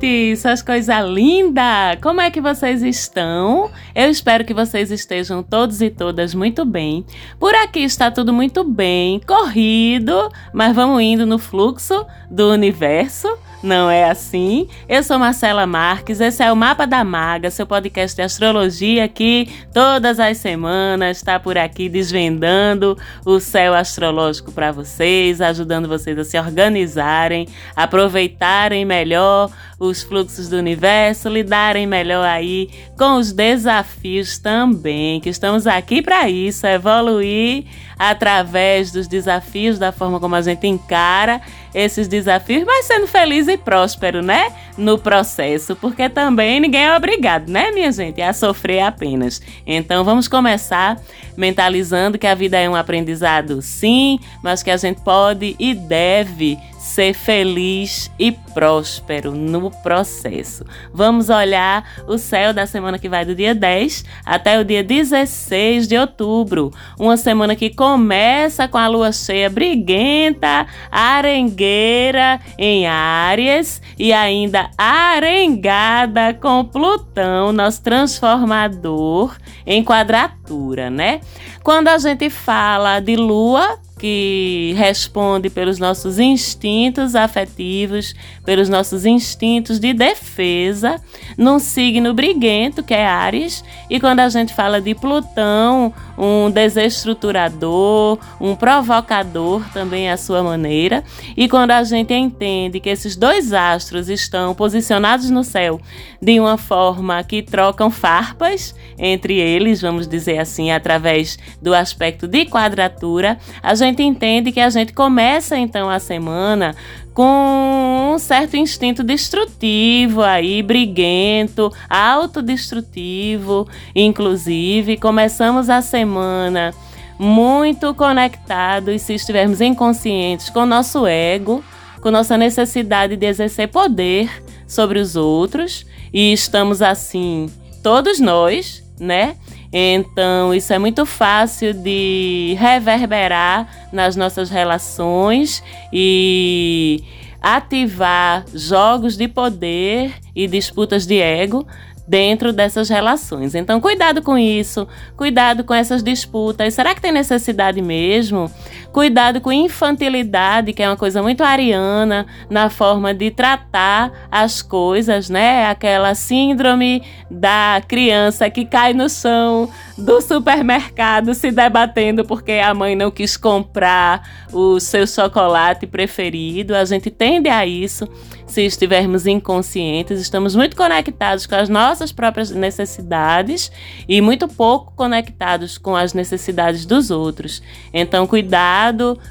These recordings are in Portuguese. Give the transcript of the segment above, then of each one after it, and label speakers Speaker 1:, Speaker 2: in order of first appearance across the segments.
Speaker 1: gente! Essas coisas lindas! Como é que vocês estão? Eu espero que vocês estejam todos e todas muito bem. Por aqui está tudo muito bem, corrido, mas vamos indo no fluxo do universo não é assim? Eu sou Marcela Marques, esse é o Mapa da Maga, seu podcast de astrologia que todas as semanas está por aqui desvendando o céu astrológico para vocês, ajudando vocês a se organizarem, aproveitarem melhor os fluxos do universo, lidarem melhor aí com os desafios também, que estamos aqui para isso, evoluir através dos desafios, da forma como a gente encara esses desafios, mas sendo feliz e próspero, né? No processo, porque também ninguém é obrigado, né, minha gente, a sofrer apenas. Então vamos começar mentalizando que a vida é um aprendizado, sim, mas que a gente pode e deve ser feliz e próspero no processo. Vamos olhar o céu da semana que vai do dia 10 até o dia 16 de outubro. Uma semana que começa com a lua cheia briguenta, arengueira em Áries e ainda arengada com Plutão, nosso transformador, em quadratura, né? Quando a gente fala de lua, que responde pelos nossos instintos afetivos, pelos nossos instintos de defesa, num signo briguento, que é Ares, e quando a gente fala de Plutão, um desestruturador, um provocador também à sua maneira, e quando a gente entende que esses dois astros estão posicionados no céu de uma forma que trocam farpas entre eles, vamos dizer assim, através do aspecto de quadratura, a gente entende que a gente começa então a semana com um certo instinto destrutivo aí, briguento, autodestrutivo, inclusive. Começamos a semana muito conectados, se estivermos inconscientes, com nosso ego, com nossa necessidade de exercer poder sobre os outros, e estamos assim, todos nós, né? Então, isso é muito fácil de reverberar nas nossas relações e ativar jogos de poder e disputas de ego dentro dessas relações. Então, cuidado com isso, cuidado com essas disputas. Será que tem necessidade mesmo? Cuidado com infantilidade, que é uma coisa muito ariana na forma de tratar as coisas, né? Aquela síndrome da criança que cai no chão do supermercado se debatendo porque a mãe não quis comprar o seu chocolate preferido. A gente tende a isso se estivermos inconscientes, estamos muito conectados com as nossas próprias necessidades e muito pouco conectados com as necessidades dos outros. Então, cuidado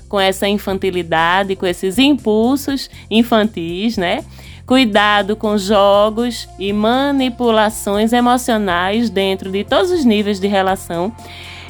Speaker 1: com essa infantilidade, com esses impulsos infantis, né? Cuidado com jogos e manipulações emocionais dentro de todos os níveis de relação.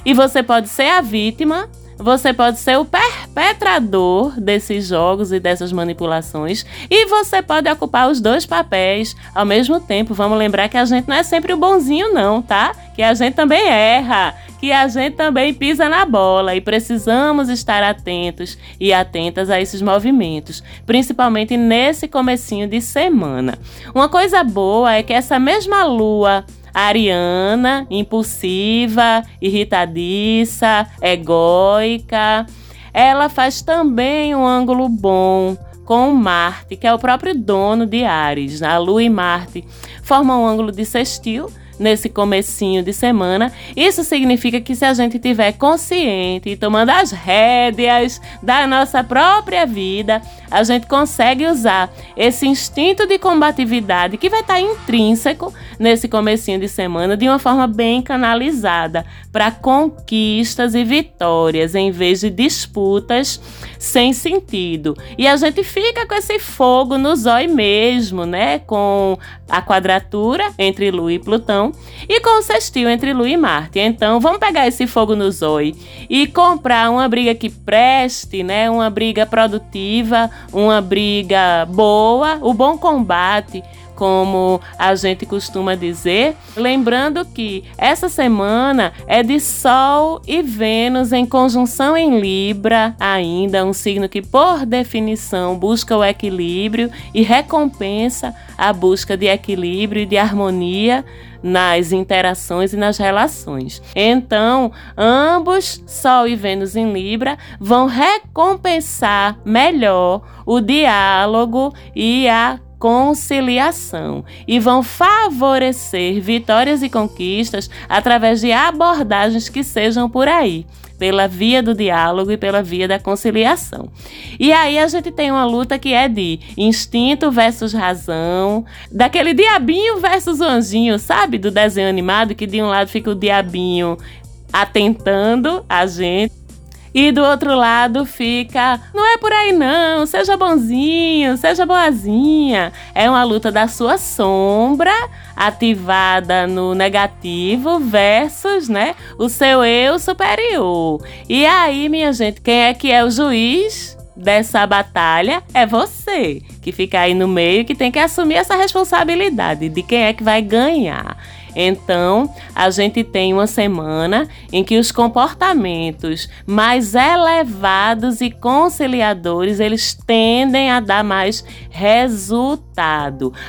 Speaker 1: E você pode ser a vítima você pode ser o perpetrador desses jogos e dessas manipulações e você pode ocupar os dois papéis ao mesmo tempo. Vamos lembrar que a gente não é sempre o bonzinho não, tá? Que a gente também erra, que a gente também pisa na bola e precisamos estar atentos e atentas a esses movimentos, principalmente nesse comecinho de semana. Uma coisa boa é que essa mesma lua ariana, impulsiva, irritadiça, egóica. Ela faz também um ângulo bom com Marte, que é o próprio dono de Ares. A Lua e Marte formam um ângulo de sextil nesse comecinho de semana. Isso significa que se a gente tiver consciente e tomando as rédeas da nossa própria vida, a gente consegue usar esse instinto de combatividade que vai estar intrínseco nesse comecinho de semana de uma forma bem canalizada para conquistas e vitórias em vez de disputas sem sentido. E a gente fica com esse fogo no zóio mesmo, né? Com a quadratura entre Lua e Plutão e com o entre Lua e Marte. Então, vamos pegar esse fogo no zóio e comprar uma briga que preste, né? Uma briga produtiva, uma briga boa, o bom combate como a gente costuma dizer. Lembrando que essa semana é de Sol e Vênus em conjunção em Libra, ainda um signo que, por definição, busca o equilíbrio e recompensa a busca de equilíbrio e de harmonia nas interações e nas relações. Então, ambos, Sol e Vênus em Libra, vão recompensar melhor o diálogo e a conciliação e vão favorecer vitórias e conquistas através de abordagens que sejam por aí pela via do diálogo e pela via da conciliação. E aí a gente tem uma luta que é de instinto versus razão, daquele diabinho versus anjinho, sabe? Do desenho animado que de um lado fica o diabinho atentando a gente e do outro lado fica, não é por aí não, seja bonzinho, seja boazinha. É uma luta da sua sombra ativada no negativo versus, né, o seu eu superior. E aí, minha gente, quem é que é o juiz? dessa batalha é você, que fica aí no meio, que tem que assumir essa responsabilidade de quem é que vai ganhar. Então, a gente tem uma semana em que os comportamentos mais elevados e conciliadores, eles tendem a dar mais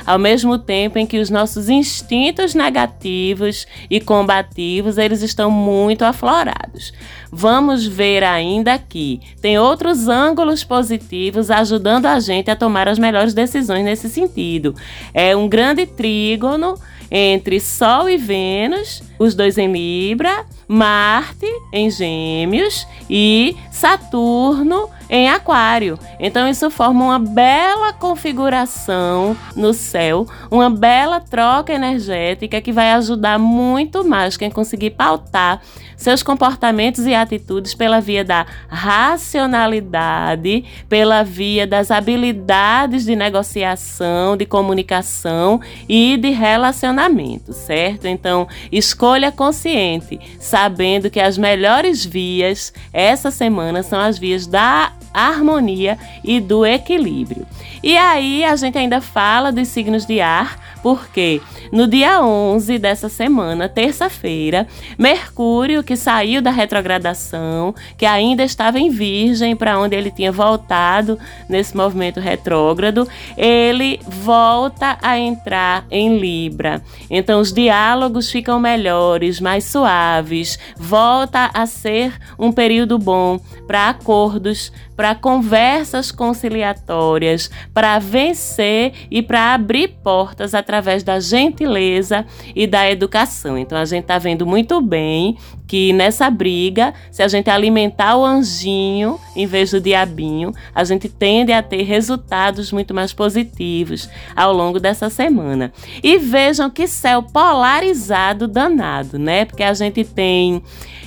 Speaker 1: ao mesmo tempo em que os nossos instintos negativos e combativos, eles estão muito aflorados. Vamos ver ainda aqui. Tem outros ângulos positivos ajudando a gente a tomar as melhores decisões nesse sentido. É um grande trígono entre Sol e Vênus, os dois em Libra, Marte em Gêmeos e Saturno em Aquário. Então isso forma uma bela configuração no céu, uma bela troca energética que vai ajudar muito mais quem conseguir pautar seus comportamentos e atitudes pela via da racionalidade, pela via das habilidades de negociação, de comunicação e de relacionamento, certo? Então, escolha consciente, sabendo que as melhores vias essa semana são as vias da harmonia e do equilíbrio. E aí a gente ainda fala dos signos de ar, porque no dia 11 dessa semana, terça-feira, Mercúrio, que saiu da retrogradação, que ainda estava em Virgem, para onde ele tinha voltado nesse movimento retrógrado, ele volta a entrar em Libra. Então os diálogos ficam melhores, mais suaves, volta a ser um período bom para acordos, para conversas conciliatórias, para vencer e para abrir portas através da gentileza e da educação. Então a gente está vendo muito bem que nessa briga, se a gente alimentar o anjinho em vez do diabinho, a gente tende a ter resultados muito mais positivos ao longo dessa semana. E vejam que céu polarizado danado, né? Porque a gente tem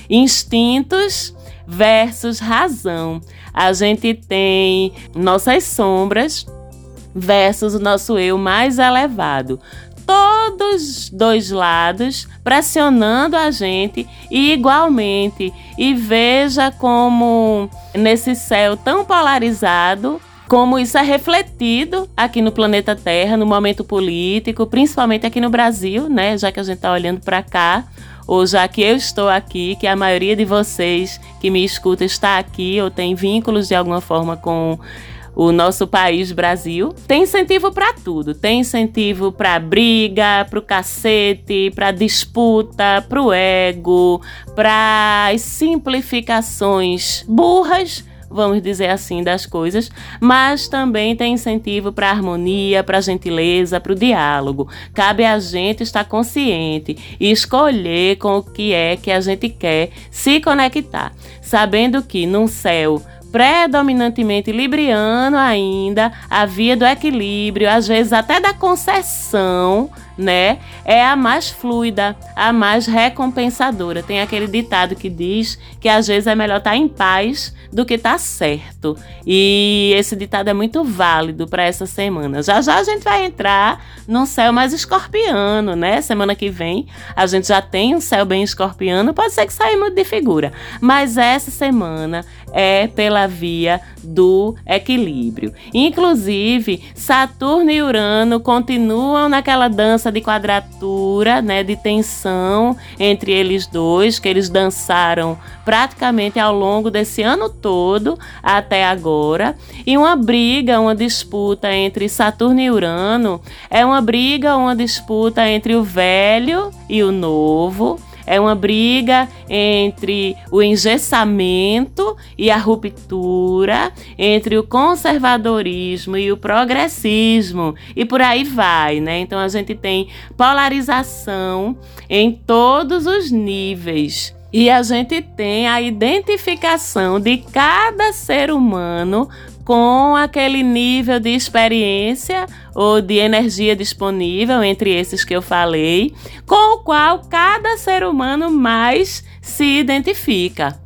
Speaker 1: instintos versus razão. A gente tem nossas sombras versus o nosso eu mais elevado. Todos dois lados pressionando a gente e igualmente. E veja como nesse céu tão polarizado como isso é refletido aqui no planeta Terra, no momento político, principalmente aqui no Brasil, né? Já que a gente está olhando para cá, ou já que eu estou aqui, que a maioria de vocês que me escuta está aqui ou tem vínculos de alguma forma com o nosso país Brasil. Tem incentivo para tudo. Tem incentivo para briga, para o cacete, para disputa, para o ego, para simplificações burras vamos dizer assim, das coisas, mas também tem incentivo para harmonia, para gentileza, para o diálogo. Cabe a gente estar consciente e escolher com o que é que a gente quer se conectar, sabendo que num céu predominantemente libriano ainda, a via do equilíbrio, às vezes até da concessão, né? É a mais fluida, a mais recompensadora. Tem aquele ditado que diz que às vezes é melhor estar tá em paz do que estar tá certo. E esse ditado é muito válido para essa semana. Já já a gente vai entrar num céu mais escorpiano, né? Semana que vem a gente já tem um céu bem escorpiano, pode ser que saia muito de figura. Mas essa semana é pela via do equilíbrio. Inclusive, Saturno e Urano continuam naquela dança de quadratura, né, de tensão entre eles dois, que eles dançaram praticamente ao longo desse ano todo até agora. E uma briga, uma disputa entre Saturno e Urano é uma briga, uma disputa entre o velho e o novo é uma briga entre o engessamento e a ruptura, entre o conservadorismo e o progressismo, e por aí vai, né? Então a gente tem polarização em todos os níveis. E a gente tem a identificação de cada ser humano com aquele nível de experiência ou de energia disponível, entre esses que eu falei, com o qual cada ser humano mais se identifica.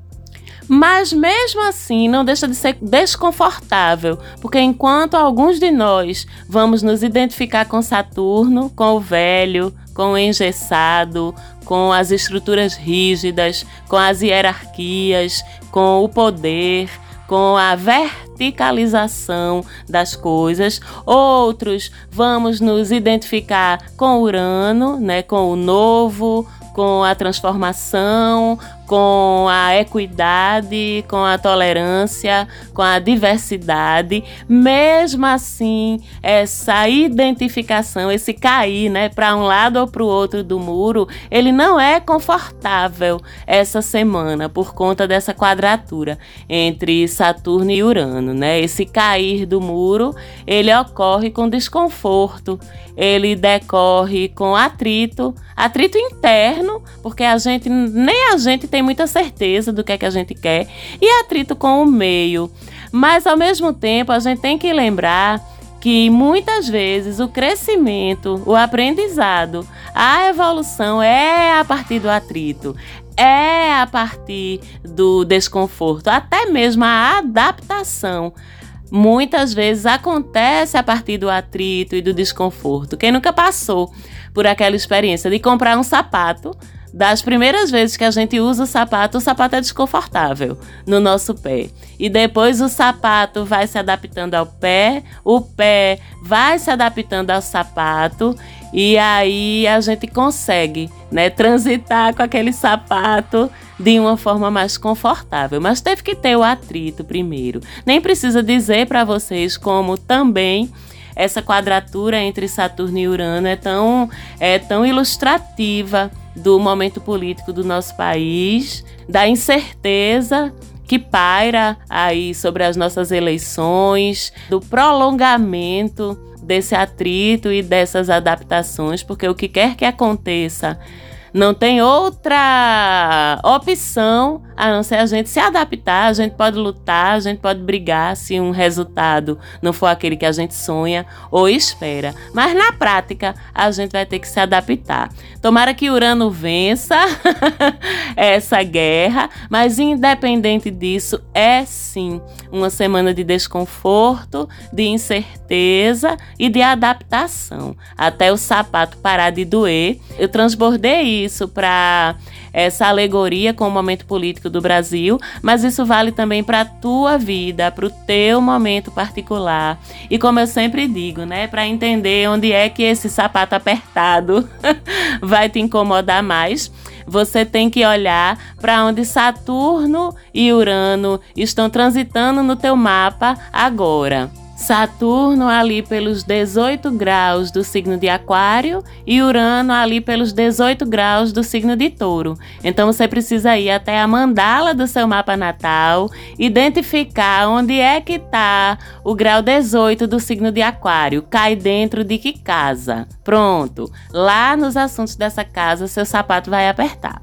Speaker 1: Mas mesmo assim, não deixa de ser desconfortável, porque enquanto alguns de nós vamos nos identificar com Saturno, com o velho, com o engessado, com as estruturas rígidas, com as hierarquias, com o poder, com a verticalização das coisas. Outros vamos nos identificar com Urano, né, com o novo, com a transformação, com a equidade, com a tolerância, com a diversidade. Mesmo assim, essa identificação, esse cair, né, para um lado ou para o outro do muro, ele não é confortável essa semana por conta dessa quadratura entre Saturno e Urano, né? Esse cair do muro, ele ocorre com desconforto, ele decorre com atrito, atrito interno, porque a gente nem a gente tem tem muita certeza do que é que a gente quer e atrito com o meio. Mas ao mesmo tempo, a gente tem que lembrar que muitas vezes o crescimento, o aprendizado, a evolução é a partir do atrito, é a partir do desconforto, até mesmo a adaptação. Muitas vezes acontece a partir do atrito e do desconforto. Quem nunca passou por aquela experiência de comprar um sapato das primeiras vezes que a gente usa o sapato, o sapato é desconfortável no nosso pé. E depois o sapato vai se adaptando ao pé, o pé vai se adaptando ao sapato e aí a gente consegue, né, transitar com aquele sapato de uma forma mais confortável. Mas teve que ter o atrito primeiro. Nem precisa dizer para vocês como também essa quadratura entre Saturno e Urano é tão, é tão ilustrativa do momento político do nosso país, da incerteza que paira aí sobre as nossas eleições, do prolongamento desse atrito e dessas adaptações, porque o que quer que aconteça não tem outra opção a não ser a gente se adaptar. A gente pode lutar, a gente pode brigar se um resultado não for aquele que a gente sonha ou espera. Mas na prática, a gente vai ter que se adaptar. Tomara que Urano vença essa guerra, mas independente disso, é sim uma semana de desconforto, de incerteza e de adaptação. Até o sapato parar de doer. Eu transbordei isso para essa alegoria com o momento político do Brasil, mas isso vale também para a tua vida, para o teu momento particular. E como eu sempre digo, né, para entender onde é que esse sapato apertado vai te incomodar mais, você tem que olhar para onde Saturno e Urano estão transitando no teu mapa agora. Saturno ali pelos 18 graus do signo de Aquário e Urano ali pelos 18 graus do signo de Touro. Então você precisa ir até a mandala do seu mapa natal, identificar onde é que está o grau 18 do signo de Aquário, cai dentro de que casa. Pronto, lá nos assuntos dessa casa seu sapato vai apertar.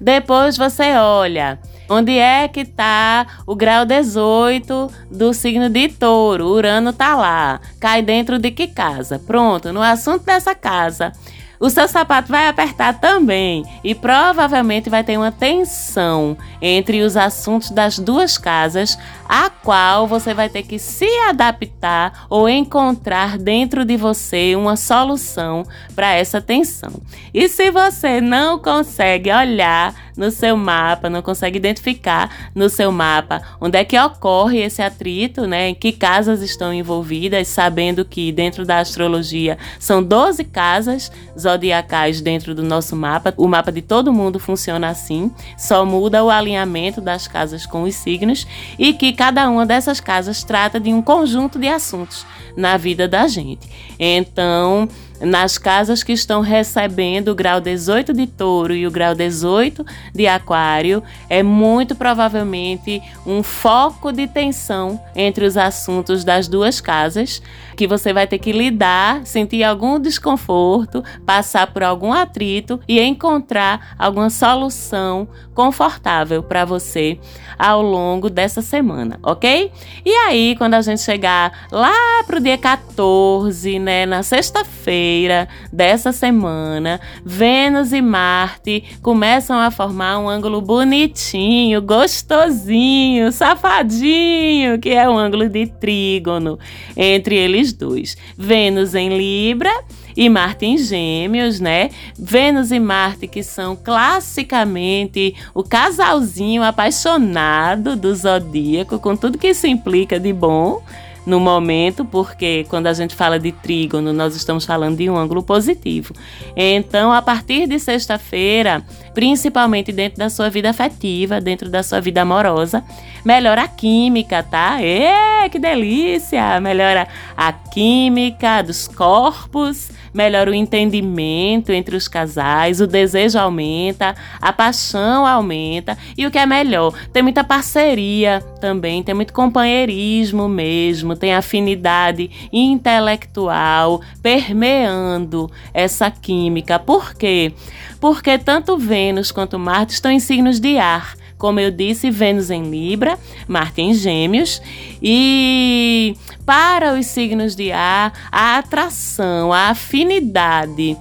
Speaker 1: Depois você olha Onde é que está o grau 18 do signo de touro? Urano está lá. Cai dentro de que casa? Pronto, no assunto dessa casa o seu sapato vai apertar também e provavelmente vai ter uma tensão entre os assuntos das duas casas, a qual você vai ter que se adaptar ou encontrar dentro de você uma solução para essa tensão. E se você não consegue olhar no seu mapa, não consegue identificar no seu mapa onde é que ocorre esse atrito, né? Em que casas estão envolvidas, sabendo que dentro da astrologia são 12 casas zodiacais dentro do nosso mapa. O mapa de todo mundo funciona assim, só muda o alinhamento das casas com os signos e que cada uma dessas casas trata de um conjunto de assuntos na vida da gente. Então, nas casas que estão recebendo o grau 18 de touro e o grau 18 de aquário, é muito provavelmente um foco de tensão entre os assuntos das duas casas, que você vai ter que lidar, sentir algum desconforto, passar por algum atrito e encontrar alguma solução confortável para você ao longo dessa semana, ok? E aí, quando a gente chegar lá pro dia 14, né, na sexta-feira dessa semana, Vênus e Marte começam a formar um ângulo bonitinho, gostosinho, safadinho, que é um ângulo de trígono entre eles dois. Vênus em Libra e Marte em Gêmeos, né? Vênus e Marte, que são classicamente o casalzinho apaixonado do zodíaco, com tudo que isso implica de bom no momento, porque quando a gente fala de trígono, nós estamos falando de um ângulo positivo. Então, a partir de sexta-feira, principalmente dentro da sua vida afetiva, dentro da sua vida amorosa, melhora a química, tá? É, que delícia! Melhora a química dos corpos, melhora o entendimento entre os casais, o desejo aumenta, a paixão aumenta e o que é melhor, tem muita parceria também, tem muito companheirismo mesmo, tem afinidade intelectual permeando essa química. Por quê? Porque tanto Vênus quanto Marte estão em signos de ar. Como eu disse, Vênus em Libra, Marte em Gêmeos. E para os signos de ar, a atração, a afinidade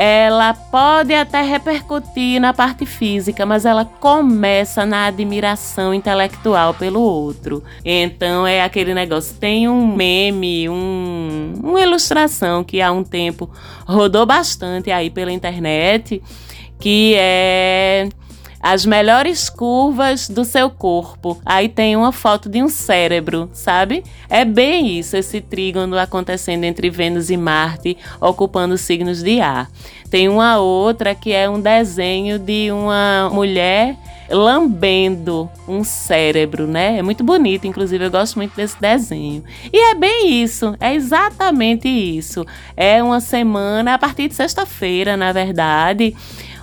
Speaker 1: ela pode até repercutir na parte física, mas ela começa na admiração intelectual pelo outro. Então é aquele negócio. Tem um meme, um, uma ilustração que há um tempo rodou bastante aí pela internet, que é as melhores curvas do seu corpo. Aí tem uma foto de um cérebro, sabe? É bem isso, esse trígono acontecendo entre Vênus e Marte, ocupando signos de ar. Tem uma outra que é um desenho de uma mulher lambendo um cérebro, né? É muito bonito, inclusive eu gosto muito desse desenho. E é bem isso, é exatamente isso. É uma semana a partir de sexta-feira, na verdade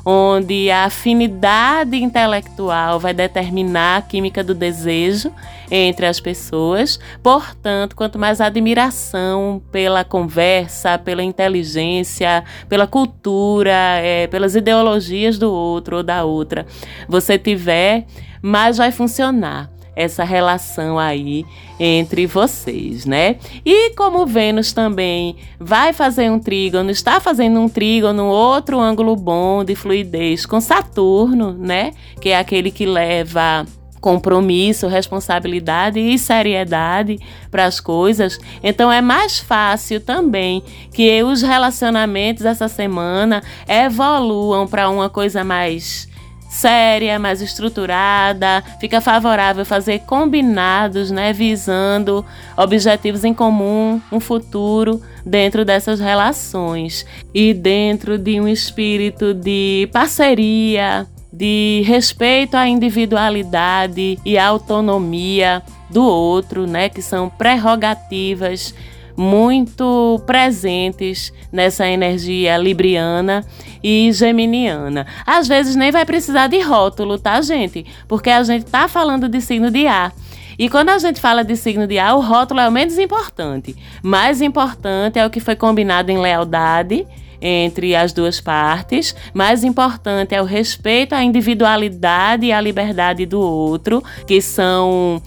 Speaker 1: onde a afinidade intelectual vai determinar a química do desejo entre as pessoas. Portanto, quanto mais admiração pela conversa, pela inteligência, pela cultura, é, pelas ideologias do outro ou da outra você tiver, mais vai funcionar essa relação aí entre vocês, né? E como Vênus também vai fazer um trígono, está fazendo um trígono, outro ângulo bom de fluidez com Saturno, né? Que é aquele que leva compromisso, responsabilidade e seriedade para as coisas. Então é mais fácil também que os relacionamentos essa semana evoluam para uma coisa mais séria, mais estruturada, fica favorável fazer combinados, né, visando objetivos em comum, um futuro dentro dessas relações e dentro de um espírito de parceria, de respeito à individualidade e autonomia do outro, né, que são prerrogativas muito presentes nessa energia libriana e geminiana. Às vezes nem vai precisar de rótulo, tá, gente? Porque a gente tá falando de signo de ar. E quando a gente fala de signo de ar, o rótulo é o menos importante. Mais importante é o que foi combinado em lealdade entre as duas partes. Mais importante é o respeito à individualidade e à liberdade do outro, que são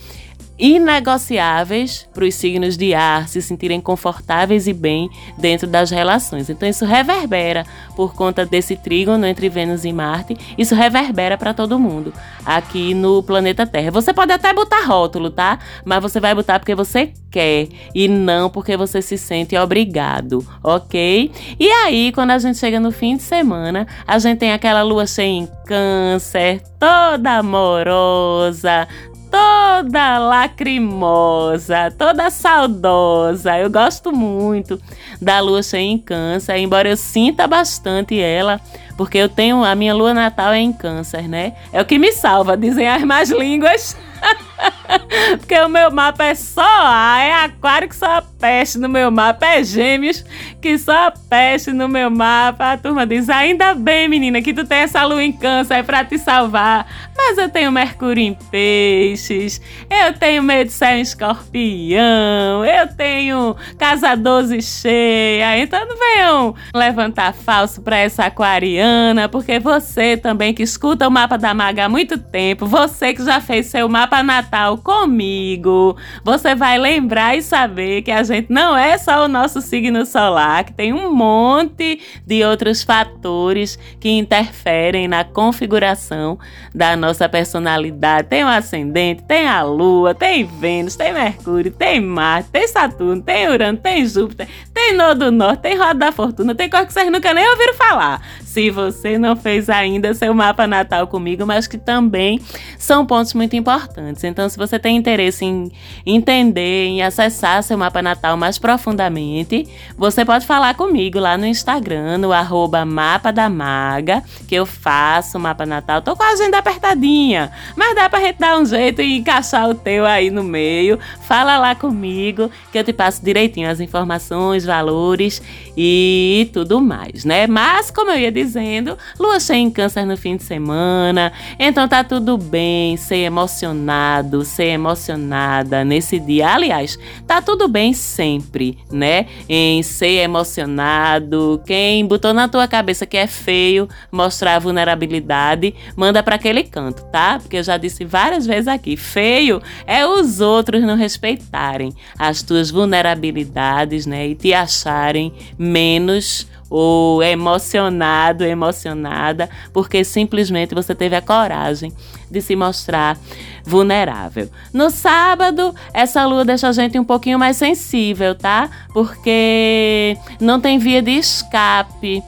Speaker 1: inegociáveis para os signos de ar se sentirem confortáveis e bem dentro das relações. Então isso reverbera por conta desse trígono entre Vênus e Marte, isso reverbera para todo mundo aqui no planeta Terra. Você pode até botar rótulo, tá? Mas você vai botar porque você quer e não porque você se sente obrigado, ok? E aí, quando a gente chega no fim de semana, a gente tem aquela lua cheia em Câncer, toda amorosa, toda lacrimosa, toda saudosa. Eu gosto muito da lua cheia em câncer, embora eu sinta bastante ela, porque eu tenho a minha lua natal é em câncer, né? É o que me salva, dizem as más línguas. Porque o meu mapa é só A, é aquário que só a peste no meu mapa, é gêmeos que só a peste no meu mapa. A turma diz: ainda bem, menina, que tu tem essa lua em câncer é pra te salvar. Mas eu tenho Mercúrio em peixes, eu tenho meio de céu em escorpião, eu tenho casa 12 cheia. Então não venham levantar falso pra essa aquariana, porque você também que escuta o mapa da maga há muito tempo, você que já fez seu mapa natal comigo, você vai lembrar e saber que a gente não é só o nosso signo solar, que tem um monte de outros fatores que interferem na configuração da nossa personalidade. Tem o ascendente, tem a lua, tem Vênus, tem Mercúrio, tem Marte, tem Saturno, tem Urano, tem Júpiter, tem Nodo Norte, tem Roda da Fortuna, tem coisa que vocês nunca nem ouviram falar. Se você não fez ainda seu mapa natal comigo, mas que também são pontos muito importantes. Então, se você tem interesse em entender, em acessar seu mapa natal mais profundamente, você pode falar comigo lá no Instagram, no arroba mapa da maga, que eu faço o mapa natal. Tô com a agenda apertadinha, mas dá pra gente dar um jeito e encaixar o teu aí no meio. Fala lá comigo, que eu te passo direitinho as informações, valores e tudo mais, né? Mas, como eu ia dizendo, lua cheia em câncer no fim de semana, então tá tudo bem ser emocionado, ser emocionada nesse dia. Aliás, tá tudo bem sempre, né? Em ser emocionado. Quem botou na tua cabeça que é feio mostrar vulnerabilidade, manda para aquele canto, tá? Porque eu já disse várias vezes aqui, feio é os outros não respeitarem as tuas vulnerabilidades, né? E te acharem menos ou emocionado, emocionada, porque simplesmente você teve a coragem de se mostrar vulnerável. No sábado, essa lua deixa a gente um pouquinho mais sensível, tá? Porque não tem via de escape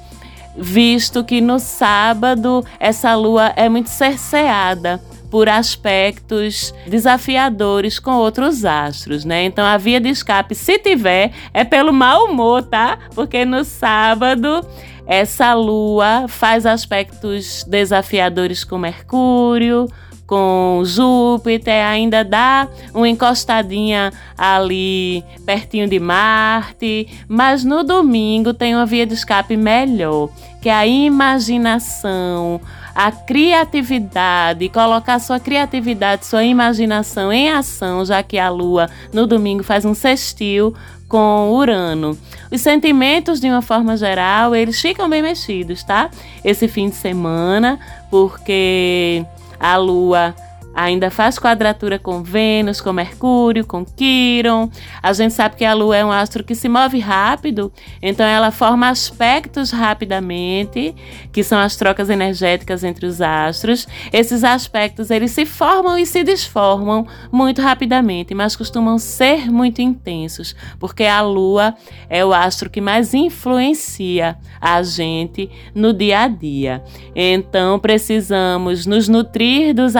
Speaker 1: visto que no sábado essa lua é muito cerceada por aspectos desafiadores com outros astros, né? Então a via de escape, se tiver, é pelo mau humor, tá? Porque no sábado essa lua faz aspectos desafiadores com Mercúrio, com Júpiter, ainda dá uma encostadinha ali pertinho de Marte, mas no domingo tem uma via de escape melhor, que é a imaginação, a criatividade, colocar sua criatividade, sua imaginação em ação, já que a Lua no domingo faz um sextil com Urano. Os sentimentos, de uma forma geral, eles ficam bem mexidos, tá? Esse fim de semana, porque a Lua ainda faz quadratura com Vênus, com Mercúrio, com Quiron. A gente sabe que a Lua é um astro que se move rápido, então ela forma aspectos rapidamente, que são as trocas energéticas entre os astros. Esses aspectos eles se formam e se desformam muito rapidamente, mas costumam ser muito intensos, porque a Lua é o astro que mais influencia a gente no dia a dia. Então precisamos nos nutrir dos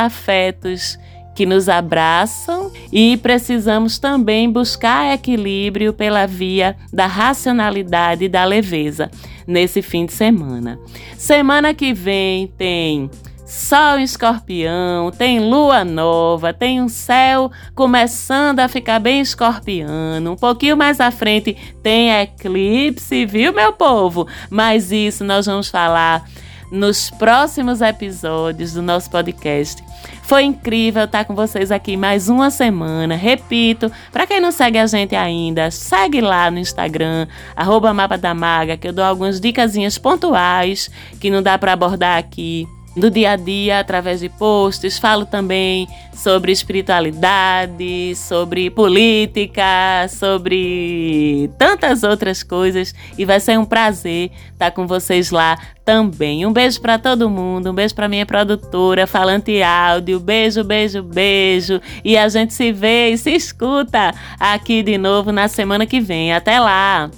Speaker 1: afetos que nos abraçam e precisamos também buscar equilíbrio pela via da racionalidade e da leveza nesse fim de semana. Semana que vem tem Sol em escorpião, tem lua nova, tem um céu começando a ficar bem escorpiano. Um pouquinho mais à frente tem eclipse, viu, meu povo? Mas isso nós vamos falar nos próximos episódios do nosso podcast. Foi incrível estar com vocês aqui mais uma semana. Repito, para quem não segue a gente ainda, segue lá no Instagram, arroba Mapa da Maga, que eu dou algumas dicasinhas pontuais que não dá para abordar aqui do dia a dia através de posts, falo também sobre espiritualidade, sobre política, sobre tantas outras coisas e vai ser um prazer estar com vocês lá também. Um beijo para todo mundo, um beijo para minha produtora Falante Áudio. Beijo, beijo, beijo. E a gente se vê e se escuta aqui de novo na semana que vem. Até lá.